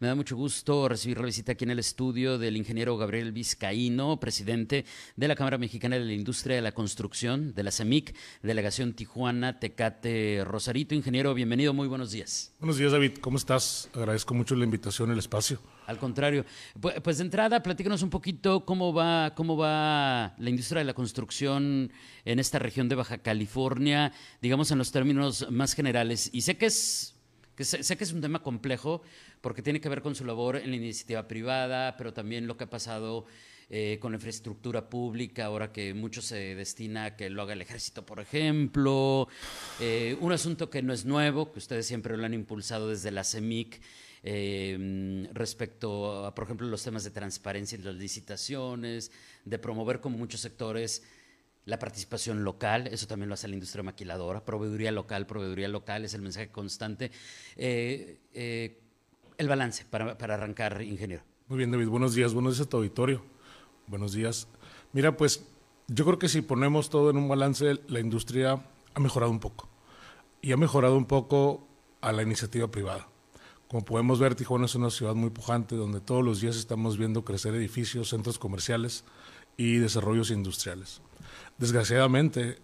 Me da mucho gusto recibir la visita aquí en el estudio del ingeniero Gabriel Vizcaíno, presidente de la Cámara Mexicana de la Industria de la Construcción, de la CEMIC, Delegación Tijuana, Tecate, Rosarito. Ingeniero, bienvenido, muy buenos días. Buenos días, David. ¿Cómo estás? Agradezco mucho la invitación, el espacio. Al contrario. Pues de entrada, platícanos un poquito cómo va, cómo va la industria de la construcción en esta región de Baja California, digamos en los términos más generales. Y sé que es sé, que es un tema complejo porque tiene que ver con su labor en la iniciativa privada, pero también lo que ha pasado eh, con la infraestructura pública, ahora que mucho se destina a que lo haga el ejército, por ejemplo. Eh, un asunto que no es nuevo, que ustedes siempre lo han impulsado desde la CEMIC. Eh, respecto a, por ejemplo, los temas de transparencia en las licitaciones, de promover como muchos sectores la participación local, eso también lo hace la industria maquiladora, proveeduría local, proveeduría local, es el mensaje constante. Eh, eh, el balance para, para, arrancar, ingeniero. Muy bien, David, buenos días, buenos días a tu auditorio. Buenos días. Mira, pues yo creo que si ponemos todo en un balance, la industria ha mejorado un poco. Y ha mejorado un poco a la iniciativa privada. Como podemos ver, Tijuana es una ciudad muy pujante, donde todos los días estamos viendo crecer edificios, centros comerciales y desarrollos industriales. Desgraciadamente,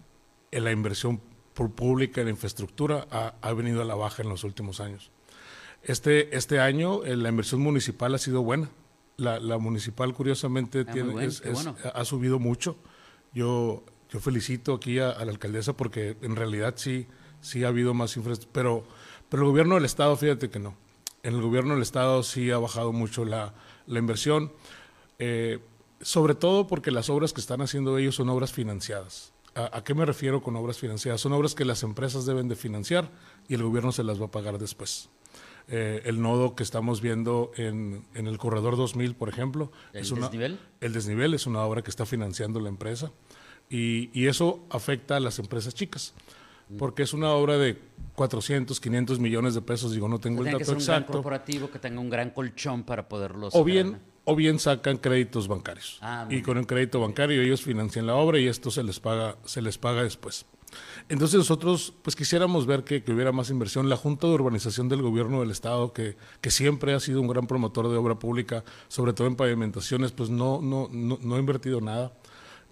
la inversión pública en infraestructura ha, venido a la baja en los últimos años. Este, este año eh, la inversión municipal ha sido buena. La, municipal, curiosamente, ah, ha subido mucho. Yo, yo felicito aquí a, la alcaldesa porque en realidad sí, sí ha habido más infraestructura. Pero, pero el gobierno del Estado, fíjate que no. En el gobierno del Estado sí ha bajado mucho la, inversión. Eh, sobre todo porque las obras que están haciendo ellos son obras financiadas. ¿A, qué me refiero con obras financiadas? Son obras que las empresas deben de financiar y el gobierno se las va a pagar después. Eh, el nodo que estamos viendo en, el Corredor 2000, por ejemplo. ¿El es desnivel? El desnivel es una obra que está financiando la empresa y, eso afecta a las empresas chicas mm. porque es una obra de 400, 500 millones de pesos, digo, no tengo el dato que ser exacto. Un gran corporativo que tenga un gran colchón para poderlos... O bien, o bien sacan créditos bancarios. Ah, y con un crédito bancario ellos financian la obra y esto se les paga, se les paga después. Entonces nosotros pues quisiéramos ver que, hubiera más inversión. La Junta de Urbanización del Gobierno del Estado, que, que, siempre ha sido un gran promotor de obra pública, sobre todo en pavimentaciones, pues no, no, no, ha invertido nada.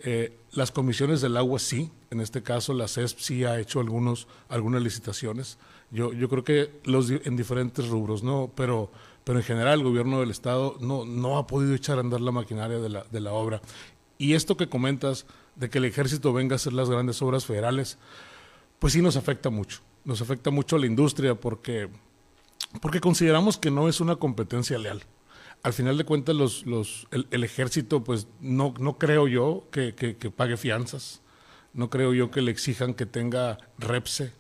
Eh, las comisiones del agua sí, en este caso la CESP sí ha hecho algunos, algunas licitaciones. Yo, yo creo que los en diferentes rubros, ¿no? Pero pero en general el gobierno del Estado no, no ha podido echar a andar la maquinaria de la, de la obra. Y esto que comentas de que el ejército venga a hacer las grandes obras federales, pues sí nos afecta mucho. Nos afecta mucho a la industria porque, porque consideramos que no es una competencia leal. Al final de cuentas, los, los, el, ejército, pues no, no creo yo que, que, que pague fianzas, no creo yo que le exijan que tenga REPSE,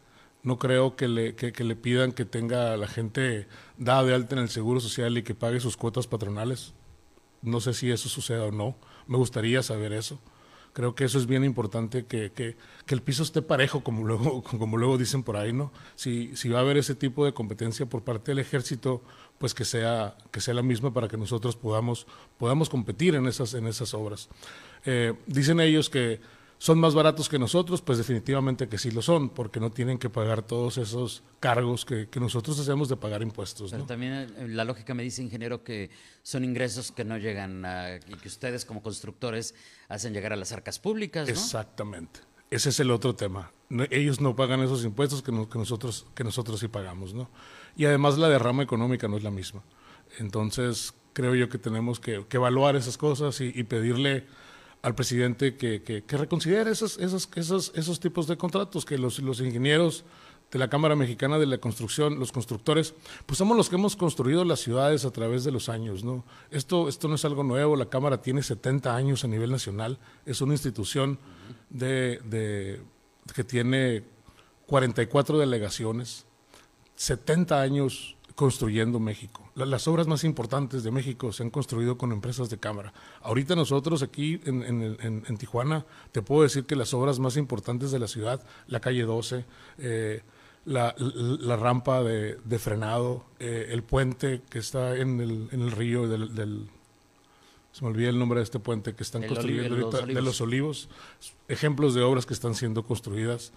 no creo que le, que, le pidan que tenga la gente dada de alta en el Seguro Social y que pague sus cuotas patronales. No sé si eso suceda o no. Me gustaría saber eso. Creo que eso es bien importante, que, que, que el piso esté parejo, como luego, como luego dicen por ahí, ¿no? Si, si va a haber ese tipo de competencia por parte del ejército, pues que sea, que sea la misma para que nosotros podamos, podamos competir en esas, en esas obras. Eh, dicen ellos que ¿Son más baratos que nosotros? Pues definitivamente que sí lo son, porque no tienen que pagar todos esos cargos que, nosotros hacemos de pagar impuestos. Pero también eh, la lógica me dice, ingeniero, que son ingresos que no llegan a, y que ustedes como constructores hacen llegar a las arcas públicas. ¿no? Exactamente. Ese es el otro tema. ellos no pagan esos impuestos que, nosotros, que nosotros sí pagamos. ¿no? Y además la derrama económica no es la misma. Entonces creo yo que tenemos que, evaluar esas cosas y pedirle al presidente que, que, reconsidere esos, esos, esos, esos tipos de contratos, que los, los ingenieros de la Cámara Mexicana de la Construcción, los constructores, pues somos los que hemos construido las ciudades a través de los años, ¿no? Esto, esto no es algo nuevo, la Cámara tiene 70 años a nivel nacional, es una institución de, de, que tiene 44 delegaciones, 70 años construyendo México. Las obras más importantes de México se han construido con empresas de cámara. Ahorita nosotros aquí en, Tijuana, te puedo decir que las obras más importantes de la ciudad, la calle 12, eh, la, rampa de, frenado, eh, el puente que está en el, en el río del, Se me olvida el nombre de este puente que están construyendo ahorita, de los olivos. Ejemplos de obras que están siendo construidas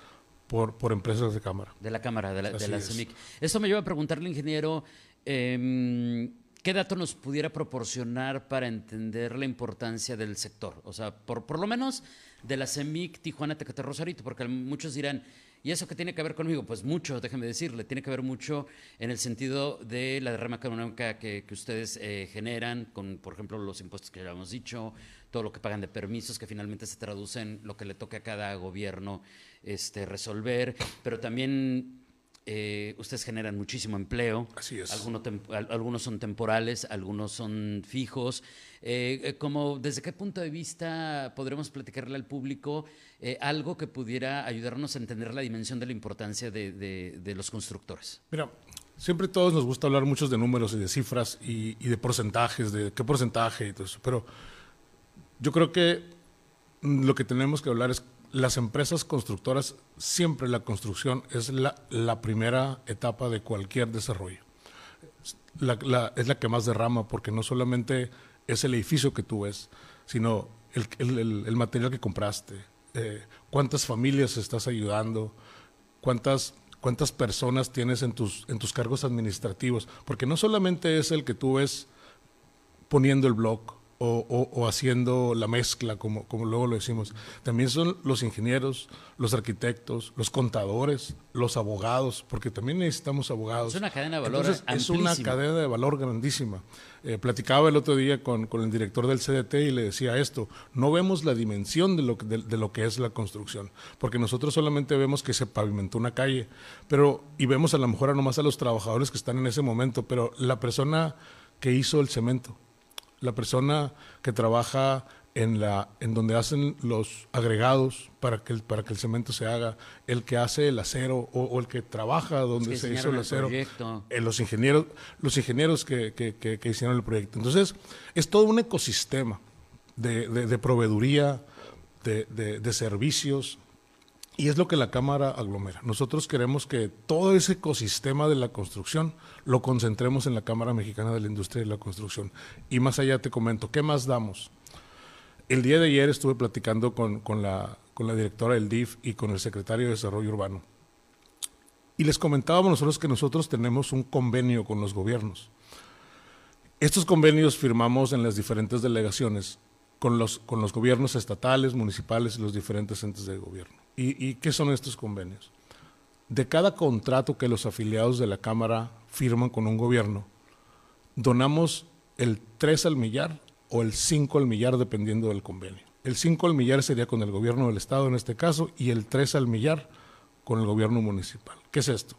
por, por empresas de cámara. De la Cámara, de la, de la CEMIC. Esto me lleva a preguntarle, ingeniero, eh, ¿Qué dato nos pudiera proporcionar para entender la importancia del sector? O sea, por, por lo menos de la CEMIC Tijuana Tecate Rosarito, porque muchos dirán, ¿y eso qué tiene que ver conmigo? Pues mucho, déjeme decirle, tiene que ver mucho en el sentido de la derrama económica que, que ustedes eh, generan, con, por ejemplo, los impuestos que ya hemos dicho, todo lo que pagan de permisos, que finalmente se traducen lo que le toca a cada gobierno este, resolver, pero también eh, ustedes generan muchísimo empleo. Así es. Algunos, son temporales, algunos son fijos. Eh, eh, como, ¿Desde qué punto de vista podremos platicarle al público algo que pudiera ayudarnos a entender la dimensión de la importancia de, los constructores? Mira, siempre todos nos gusta hablar muchos de números y de cifras y, y de porcentajes, de qué porcentaje y todo eso, pero yo creo que lo que tenemos que hablar es las empresas constructoras, siempre la construcción es la, la primera etapa de cualquier desarrollo. es la que más derrama porque no solamente es el edificio que tú ves, sino el, el, material que compraste, eh, cuántas familias estás ayudando, cuántas, cuántas personas tienes en tus, en tus cargos administrativos, porque no solamente es el que tú ves poniendo el blog o, haciendo la mezcla, como, como luego lo decimos. También son los ingenieros, los arquitectos, los contadores, los abogados, porque también necesitamos abogados. Es una cadena de valor Es una cadena de valor grandísima. Eh, platicaba el otro día con, el director del CDT y le decía esto, no vemos la dimensión de lo, de lo que es la construcción, porque nosotros solamente vemos que se pavimentó una calle, pero y vemos a lo mejor a nomás a los trabajadores que están en ese momento, pero la persona que hizo el cemento, la persona que trabaja en, la, en donde hacen los agregados para que, el, para que el cemento se haga, el que hace el acero o, el que trabaja donde se hizo el acero, eh, los ingenieros, los ingenieros que, que, hicieron el proyecto. Entonces, es todo un ecosistema de, de, proveeduría, de, de servicios, y es lo que la Cámara aglomera. Nosotros queremos que todo ese ecosistema de la construcción lo concentremos en la Cámara Mexicana de la Industria y la Construcción. Y más allá te comento, ¿qué más damos? El día de ayer estuve platicando con, la, con la directora del DIF y con el secretario de Desarrollo Urbano. Y les comentábamos nosotros que nosotros tenemos un convenio con los gobiernos. Estos convenios firmamos en las diferentes delegaciones con los, con los gobiernos estatales, municipales y los diferentes entes de gobierno. ¿Y, qué son estos convenios? De cada contrato que los afiliados de la Cámara firman con un gobierno, donamos el 3 al millar o el 5 al millar dependiendo del convenio. El 5 al millar sería con el gobierno del Estado en este caso y el 3 al millar con el gobierno municipal. ¿Qué es esto?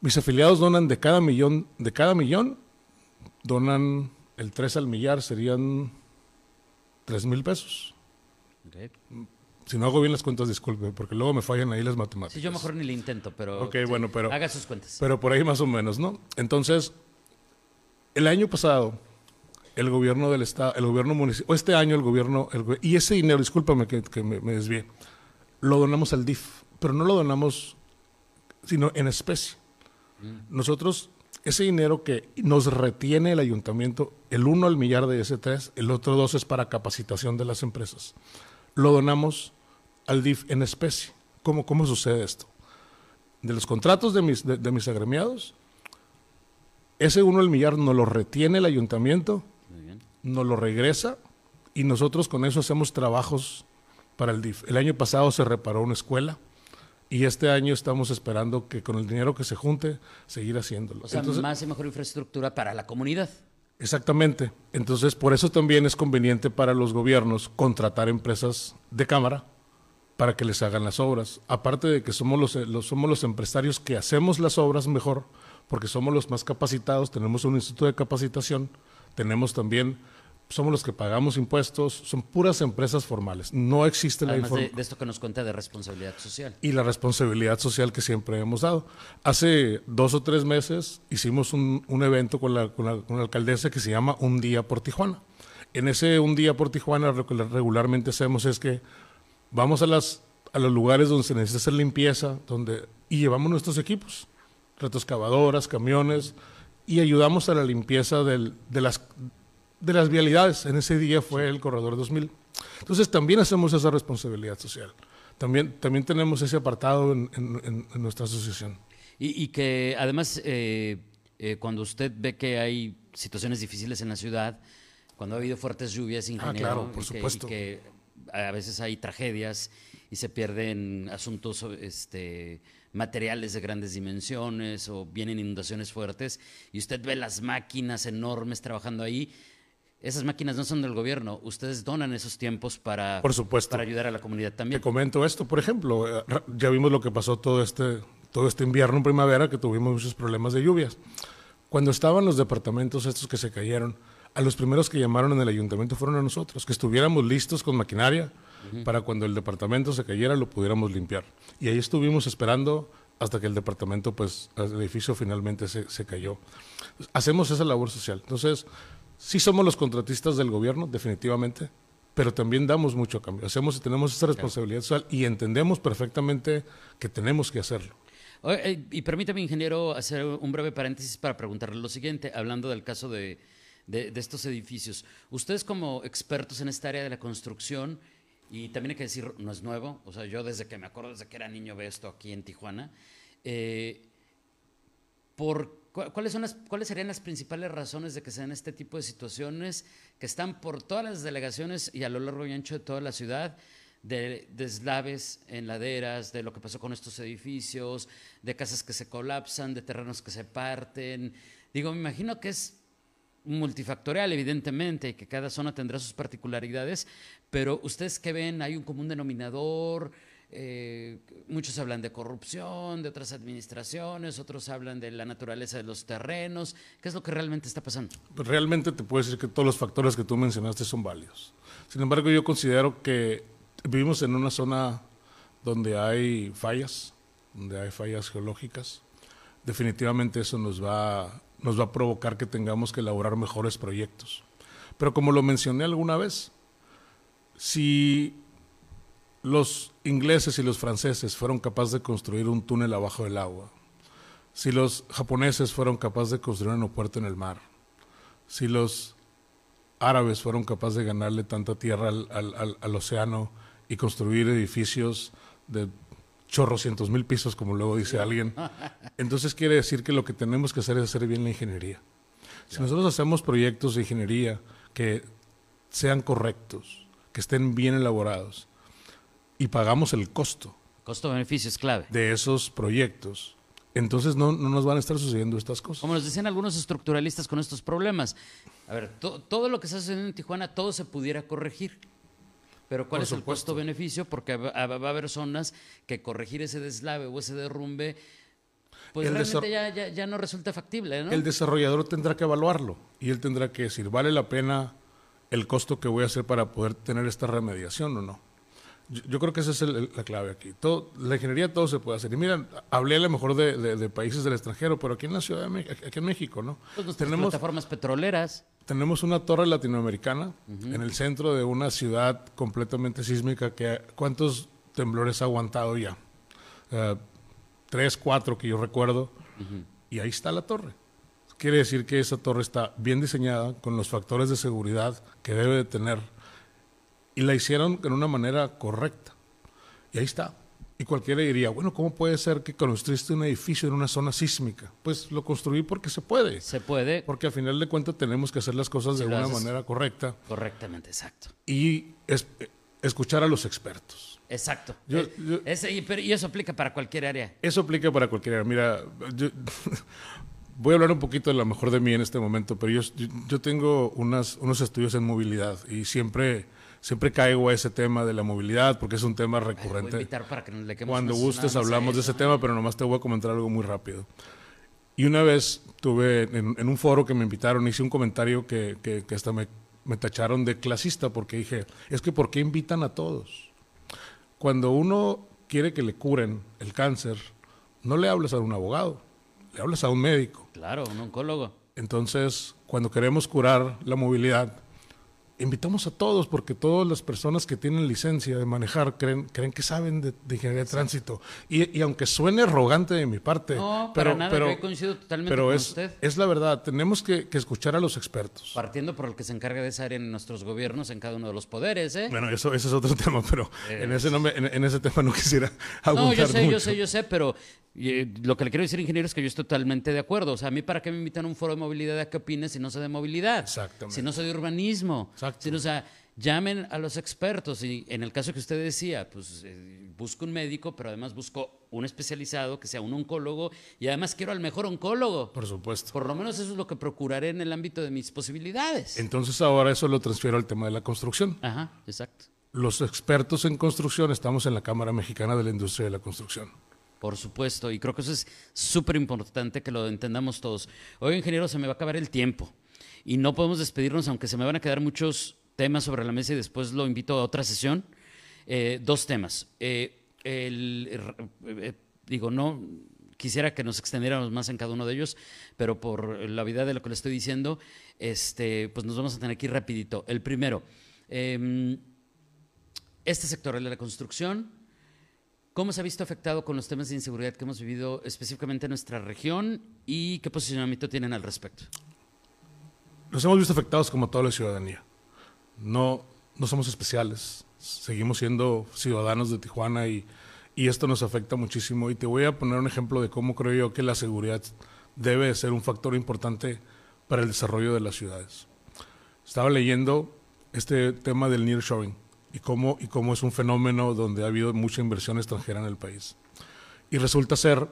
Mis afiliados donan de cada millón, de cada millón, donan el 3 al millar, serían 3 mil pesos. Si no hago bien las cuentas, disculpe, porque luego me fallan ahí las matemáticas. Sí, yo mejor ni le intento, pero, bueno, pero haga sus cuentas. Pero por ahí más o menos, ¿no? Entonces, el año pasado, el gobierno del Estado, el gobierno municipal, o este año el gobierno, y ese dinero, discúlpame que, me, me desvíe, lo donamos al DIF, pero no lo donamos, sino en especie. Mm. Nosotros, ese dinero que nos retiene el ayuntamiento, el uno al millar de ese tres, el otro dos es para capacitación de las empresas. Lo donamos al DIF en especie. ¿Cómo, cómo sucede esto? De los contratos de mis, de, mis agremiados, ese uno al millar nos lo retiene el ayuntamiento, nos lo regresa y nosotros con eso hacemos trabajos para el DIF. El año pasado se reparó una escuela y este año estamos esperando que con el dinero que se junte, seguir haciéndolo. O sea, más y mejor infraestructura para la comunidad. Exactamente. Entonces, por eso también es conveniente para los gobiernos contratar empresas de cámara para que les hagan las obras. Aparte de que somos los, somos los empresarios que hacemos las obras mejor, porque somos los más capacitados, tenemos un instituto de capacitación, tenemos también somos los que pagamos impuestos, son puras empresas formales. No existe la información. De, de, esto que nos cuenta de responsabilidad social. Y la responsabilidad social que siempre hemos dado. Hace dos o tres meses hicimos un, evento con la, con la, alcaldesa que se llama Un Día por Tijuana. En ese Un Día por Tijuana lo que regularmente hacemos es que vamos a las, a los lugares donde se necesita hacer limpieza, donde, y llevamos nuestros equipos, retroexcavadoras, camiones, y ayudamos a la limpieza del, de, las, de las vialidades. En ese día fue el Corredor 2000. Entonces también hacemos esa responsabilidad social. También, también tenemos ese apartado en, en, nuestra asociación. Y, que además, eh, eh, cuando usted ve que hay situaciones difíciles en la ciudad, cuando ha habido fuertes lluvias, ingeniero, ah, claro, por supuesto. que a veces hay tragedias y se pierden asuntos este, materiales de grandes dimensiones o vienen inundaciones fuertes y usted ve las máquinas enormes trabajando ahí. Esas máquinas no son del gobierno, ustedes donan esos tiempos para, por supuesto. para ayudar a la comunidad también. Te comento esto, por ejemplo, eh, ya vimos lo que pasó todo este, todo este invierno, primavera, que tuvimos muchos problemas de lluvias. Cuando estaban los departamentos estos que se cayeron, a los primeros que llamaron en el ayuntamiento fueron a nosotros, que estuviéramos listos con maquinaria para cuando el departamento se cayera lo pudiéramos limpiar. Y ahí estuvimos esperando hasta que el departamento, pues, el edificio finalmente se, se cayó. Hacemos esa labor social. Entonces, sí somos los contratistas del gobierno, definitivamente, pero también damos mucho a cambio. Hacemos y tenemos esa responsabilidad social y entendemos perfectamente que tenemos que hacerlo. Eh, y permítame, ingeniero, hacer un breve paréntesis para preguntarle lo siguiente, hablando del caso de, estos edificios. Ustedes como expertos en esta área de la construcción, y también hay que decir, no es nuevo, o sea, yo desde que me acuerdo, desde que era niño veo esto aquí en Tijuana, eh, por, ¿cuáles, ¿cuáles serían las principales razones de que se den este tipo de situaciones que están por todas las delegaciones y a lo largo y ancho de toda la ciudad? de deslaves en laderas, de lo que pasó con estos edificios, de casas que se colapsan, de terrenos que se parten. Digo, me imagino que es multifactorial, evidentemente, y que cada zona tendrá sus particularidades, pero ustedes que ven, hay un común denominador, eh, muchos hablan de corrupción, de otras administraciones, otros hablan de la naturaleza de los terrenos. ¿Qué es lo que realmente está pasando? Pues realmente te puedo decir que todos los factores que tú mencionaste son válidos. Sin embargo, yo considero que vivimos en una zona donde hay fallas, donde hay fallas geológicas. Definitivamente eso nos va nos va a provocar que tengamos que elaborar mejores proyectos. Pero como lo mencioné alguna vez, si los ingleses y los franceses fueron capaces de construir un túnel abajo del agua, si los japoneses fueron capaces de construir un aeropuerto en el mar, si los árabes fueron capaces de ganarle tanta tierra al, al océano y construir edificios de chorro cientos mil pisos, como luego dice alguien. Entonces quiere decir que lo que tenemos que hacer es hacer bien la ingeniería. Si nosotros hacemos proyectos de ingeniería que sean correctos, que estén bien elaborados y pagamos el costo. Costo-beneficio es clave. De esos proyectos. Entonces no, no, nos van a estar sucediendo estas cosas. Como nos decían algunos estructuralistas con estos problemas. A ver, todo lo que está sucediendo en Tijuana, todo se pudiera corregir. Pero ¿cuál es el costo-beneficio? Porque va, a haber zonas que corregir ese deslave o ese derrumbe, pues realmente ya, ya, no resulta factible. ¿no? El desarrollador tendrá que evaluarlo y él tendrá que decir, ¿vale la pena el costo que voy a hacer para poder tener esta remediación o no? Yo, creo que esa es la clave aquí. Todo, la ingeniería todo se puede hacer. Y miren, hablé a lo mejor de, países del extranjero, pero aquí en la Ciudad de México, aquí en México, ¿no? Pues tenemos plataformas petroleras. Tenemos una torre latinoamericana en el centro de una ciudad completamente sísmica que ¿cuántos temblores ha aguantado ya? Uh, tres, cuatro que yo recuerdo. Y ahí está la torre. Quiere decir que esa torre está bien diseñada, con los factores de seguridad que debe de tener y la hicieron de una manera correcta. Y ahí está. Y cualquiera diría, bueno, ¿cómo puede ser que construiste un edificio en una zona sísmica? Pues lo construí porque se puede. Se puede. Porque al final de cuentas tenemos que hacer las cosas de una manera correcta. Correctamente, exacto. Y escuchar a los expertos. Exacto. Eh, y, eso aplica para cualquier área. Eso aplica para cualquier área. Mira, voy a hablar un poquito de lo mejor de mí en este momento, pero yo, yo tengo unas, unos estudios en movilidad y siempre siempre caigo a ese tema de la movilidad porque es un tema recurrente. Cuando gustes hablamos de ese tema, pero nomás te voy a comentar algo muy rápido. Y una vez tuve en, un foro que me invitaron, hice un comentario que, que, hasta me, me, tacharon de clasista porque dije, es que ¿por qué invitan a todos? Cuando uno quiere que le curen el cáncer, no le hablas a un abogado, le hablas a un médico. Claro, un oncólogo. Entonces, cuando queremos curar la movilidad, invitamos a todos, porque todas las personas que tienen licencia de manejar creen, creen que saben de, ingeniería de tránsito. Y, aunque suene arrogante de mi parte, no, pero, nada, pero, coincido totalmente pero con es, usted. es la verdad, tenemos que, escuchar a los expertos. Partiendo por el que se encarga de esa área en nuestros gobiernos, en cada uno de los poderes. ¿eh? Bueno, eso, ese es otro tema, pero en, ese no en, ese tema no quisiera abundar No, yo sé, yo sé, yo sé, pero eh, lo que le quiero decir, ingeniero, es que yo estoy totalmente de acuerdo. O sea, a mí, ¿para qué me invitan a un foro de movilidad a que opine si no sé de movilidad? Exactamente. Si no sé de urbanismo. Exacto. O sea, llamen a los expertos y en el caso que usted decía, pues eh, busco un médico, pero además busco un especializado que sea un oncólogo y además quiero al mejor oncólogo. Por supuesto. Por lo menos eso es lo que procuraré en el ámbito de mis posibilidades. Entonces ahora eso lo transfiero al tema de la construcción. Ajá, exacto. Los expertos en construcción estamos en la Cámara Mexicana de la Industria de la Construcción. Por supuesto, y creo que eso es súper importante que lo entendamos todos. Hoy, ingeniero, se me va a acabar el tiempo y no podemos despedirnos, aunque se me van a quedar muchos temas sobre la mesa y después lo invito a otra sesión. Eh, dos temas. Eh, eh, digo, no quisiera que nos extendiéramos más en cada uno de ellos, pero por la vida de lo que le estoy diciendo, este, pues nos vamos a tener ir rapidito. El primero, em, este sector, el de la construcción, ¿cómo se ha visto afectado con los temas de inseguridad que hemos vivido específicamente en nuestra región y qué posicionamiento tienen al respecto? Nos hemos visto afectados como toda la ciudadanía no, no somos especiales, seguimos siendo ciudadanos de Tijuana y, esto nos afecta muchísimo. Y te voy a poner un ejemplo de cómo creo yo que la seguridad debe ser un factor importante para el desarrollo de las ciudades. Estaba leyendo este tema del nearshoring y cómo, y cómo es un fenómeno donde ha habido mucha inversión extranjera en el país. Y resulta ser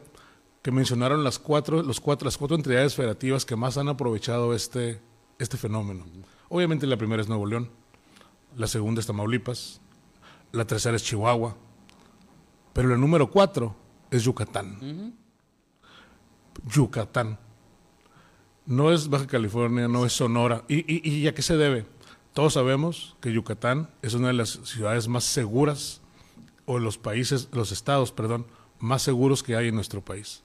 que mencionaron las cuatro, los cuatro, las cuatro entidades federativas que más han aprovechado este, este fenómeno. Obviamente la primera es Nuevo León, la segunda es Tamaulipas, la tercera es Chihuahua, pero la número cuatro es Yucatán. Yucatán. No es Baja California, no es Sonora. ¿Y, y, a qué se debe? Todos sabemos que Yucatán es una de las ciudades más seguras, o los países, los estados, perdón, más seguros que hay en nuestro país.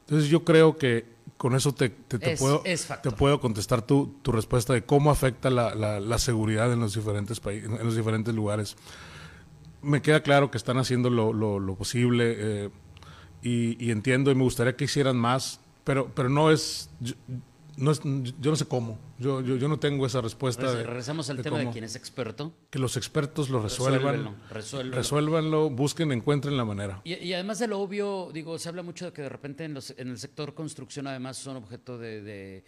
Entonces yo creo que con eso te, puedo, te puedo contestar tu, tu, respuesta de cómo afecta la, la, seguridad en los diferentes países, en los diferentes lugares. Me queda claro que están haciendo lo, lo, posible eh, y, y, entiendo y me gustaría que hicieran más, pero, pero no es no yo no sé cómo. Yo, yo, no tengo esa respuesta. regresamos al tema de quién es experto. Que los expertos lo resuelvan. Resuélvelo, resuélvanlo, busquen, encuentren la manera. Y, además de lo obvio, digo, se habla mucho de que de repente en, los, en el sector construcción además son objeto de,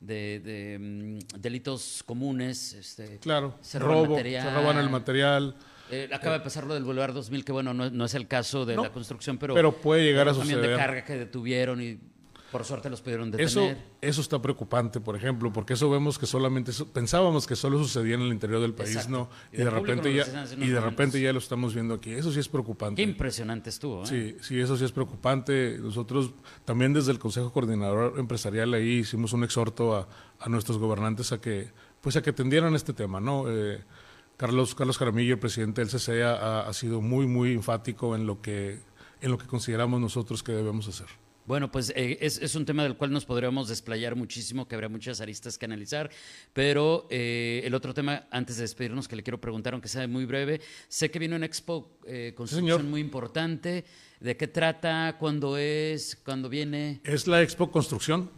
de, mm, delitos comunes. Este, claro, se robo, se roban el material. Eh, acaba de pasar lo del Boulevard 2000, que bueno, no, es el caso de la construcción, pero... Pero puede llegar a suceder. de carga que detuvieron y por suerte los pudieron detener. Eso, eso está preocupante, por ejemplo, porque eso vemos que solamente pensábamos que solo sucedía en el interior del país, ¿no? Y, de, repente ya y de repente ya lo estamos viendo aquí. Eso sí es preocupante. Qué impresionante estuvo. ¿eh? Sí, sí, eso sí es preocupante. Nosotros también desde el Consejo Coordinador Empresarial ahí hicimos un exhorto a, a nuestros gobernantes a que pues a que atendieran este tema, ¿no? Eh, Carlos Carlos Jaramillo, el presidente del CCA, ha, ha sido muy muy enfático en lo que en lo que consideramos nosotros que debemos hacer. Bueno, pues eh, es, un tema del cual nos podríamos desplayar muchísimo, que habrá muchas aristas que analizar, pero eh, el otro tema, antes de despedirnos, que le quiero preguntar, aunque sea muy breve, sé que viene una expo eh, construcción muy importante, ¿de qué trata? ¿Cuándo es? ¿Cuándo viene? Es la expo construcción,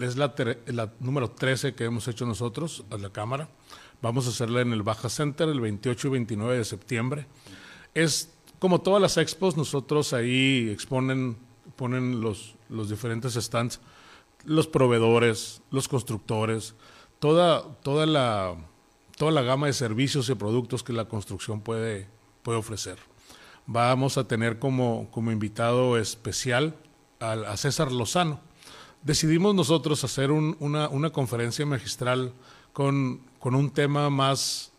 es la, la, número 13 que hemos hecho nosotros, a la Cámara. Vamos a hacerla en el Baja Center el 28 y 29 de septiembre. Es como todas las expos, nosotros ahí exponen ponen los, los diferentes stands, los proveedores, los constructores, toda, toda, la, toda la gama de servicios y productos que la construcción puede, puede ofrecer. Vamos a tener como, como invitado especial a, César Lozano. Decidimos nosotros hacer una, una, conferencia magistral con, con un tema más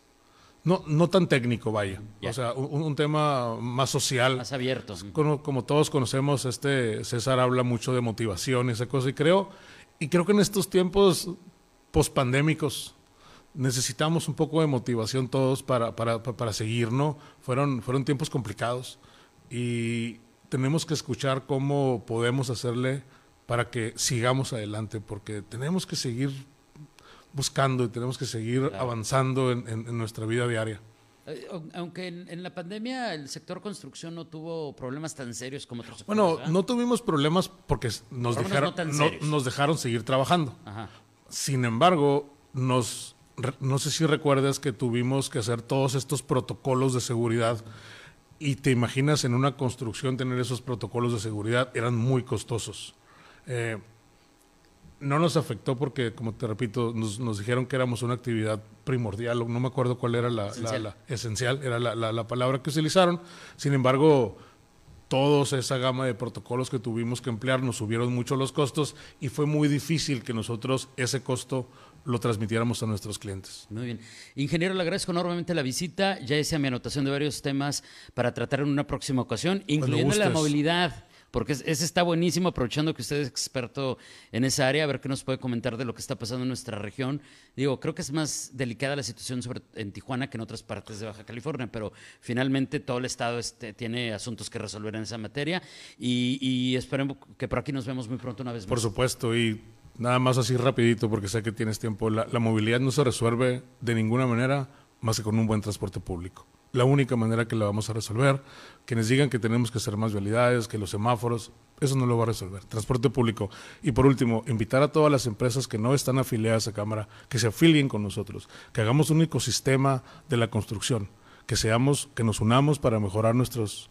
no, no tan técnico, vaya. O sea, un, tema más social. Más abierto. Como, como, todos conocemos, este César habla mucho de motivación y esa cosa. Y creo, y creo que en estos tiempos pospandémicos necesitamos un poco de motivación todos para, para, para seguir, ¿no? Fueron, fueron tiempos complicados y tenemos que escuchar cómo podemos hacerle para que sigamos adelante, porque tenemos que seguir buscando y tenemos que seguir avanzando en, nuestra vida diaria. Eh, aunque en, la pandemia el sector construcción no tuvo problemas tan serios como otros sectores. Bueno, no tuvimos problemas porque nos, dejaron, nos dejaron seguir trabajando. Sin embargo, nos, no sé si recuerdas que tuvimos que hacer todos estos protocolos de seguridad y te imaginas en una construcción tener esos protocolos de seguridad, eran muy costosos. Eh, no nos afectó porque, como te repito, nos, dijeron que éramos una actividad primordial, no me acuerdo cuál era la esencial, era la, palabra que utilizaron. Sin embargo, todos esa gama de protocolos que tuvimos que emplear nos subieron mucho los costos y fue muy difícil que nosotros ese costo lo transmitiéramos a nuestros clientes. Muy bien. Ingeniero, le agradezco enormemente la visita. Ya hice mi anotación de varios temas para tratar en una próxima ocasión, incluyendo la movilidad porque ese está buenísimo, aprovechando que usted es experto en esa área, a ver qué nos puede comentar de lo que está pasando en nuestra región. Digo, creo que es más delicada la situación sobre, en Tijuana que en otras partes de Baja California, pero finalmente todo el estado este, tiene asuntos que resolver en esa materia y, y esperemos que por aquí nos vemos muy pronto una vez más. Por supuesto, y nada más así rapidito, porque sé que tienes tiempo, la movilidad no se resuelve de ninguna manera más que con un buen transporte público la única manera que la vamos a resolver. Quienes digan que tenemos que hacer más vialidades, que los semáforos, eso no lo va a resolver. Transporte público. Y por último, invitar a todas las empresas que no están afiliadas a Cámara, que se afilien con nosotros, que hagamos un ecosistema de la construcción, que seamos, que nos unamos para mejorar nuestros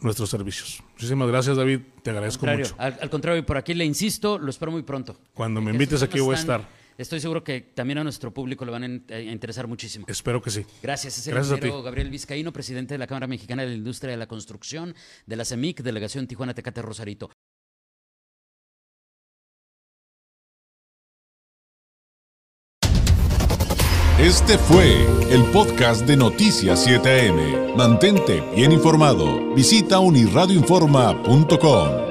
nuestros servicios. Muchísimas gracias, David. Te agradezco mucho. Al, al, contrario, por aquí le insisto, lo espero muy pronto. Cuando me invites aquí voy a estar estoy seguro que también a nuestro público le van a interesar muchísimo. Espero que sí. Gracias. Es el ingeniero Gabriel Vizcaíno, presidente de la Cámara Mexicana de la Industria de la Construcción, de la CEMIC, Delegación Tijuana Tecate Rosarito. Este fue el podcast de Noticias 7am. Mantente bien informado. Visita unirradioinforma.com.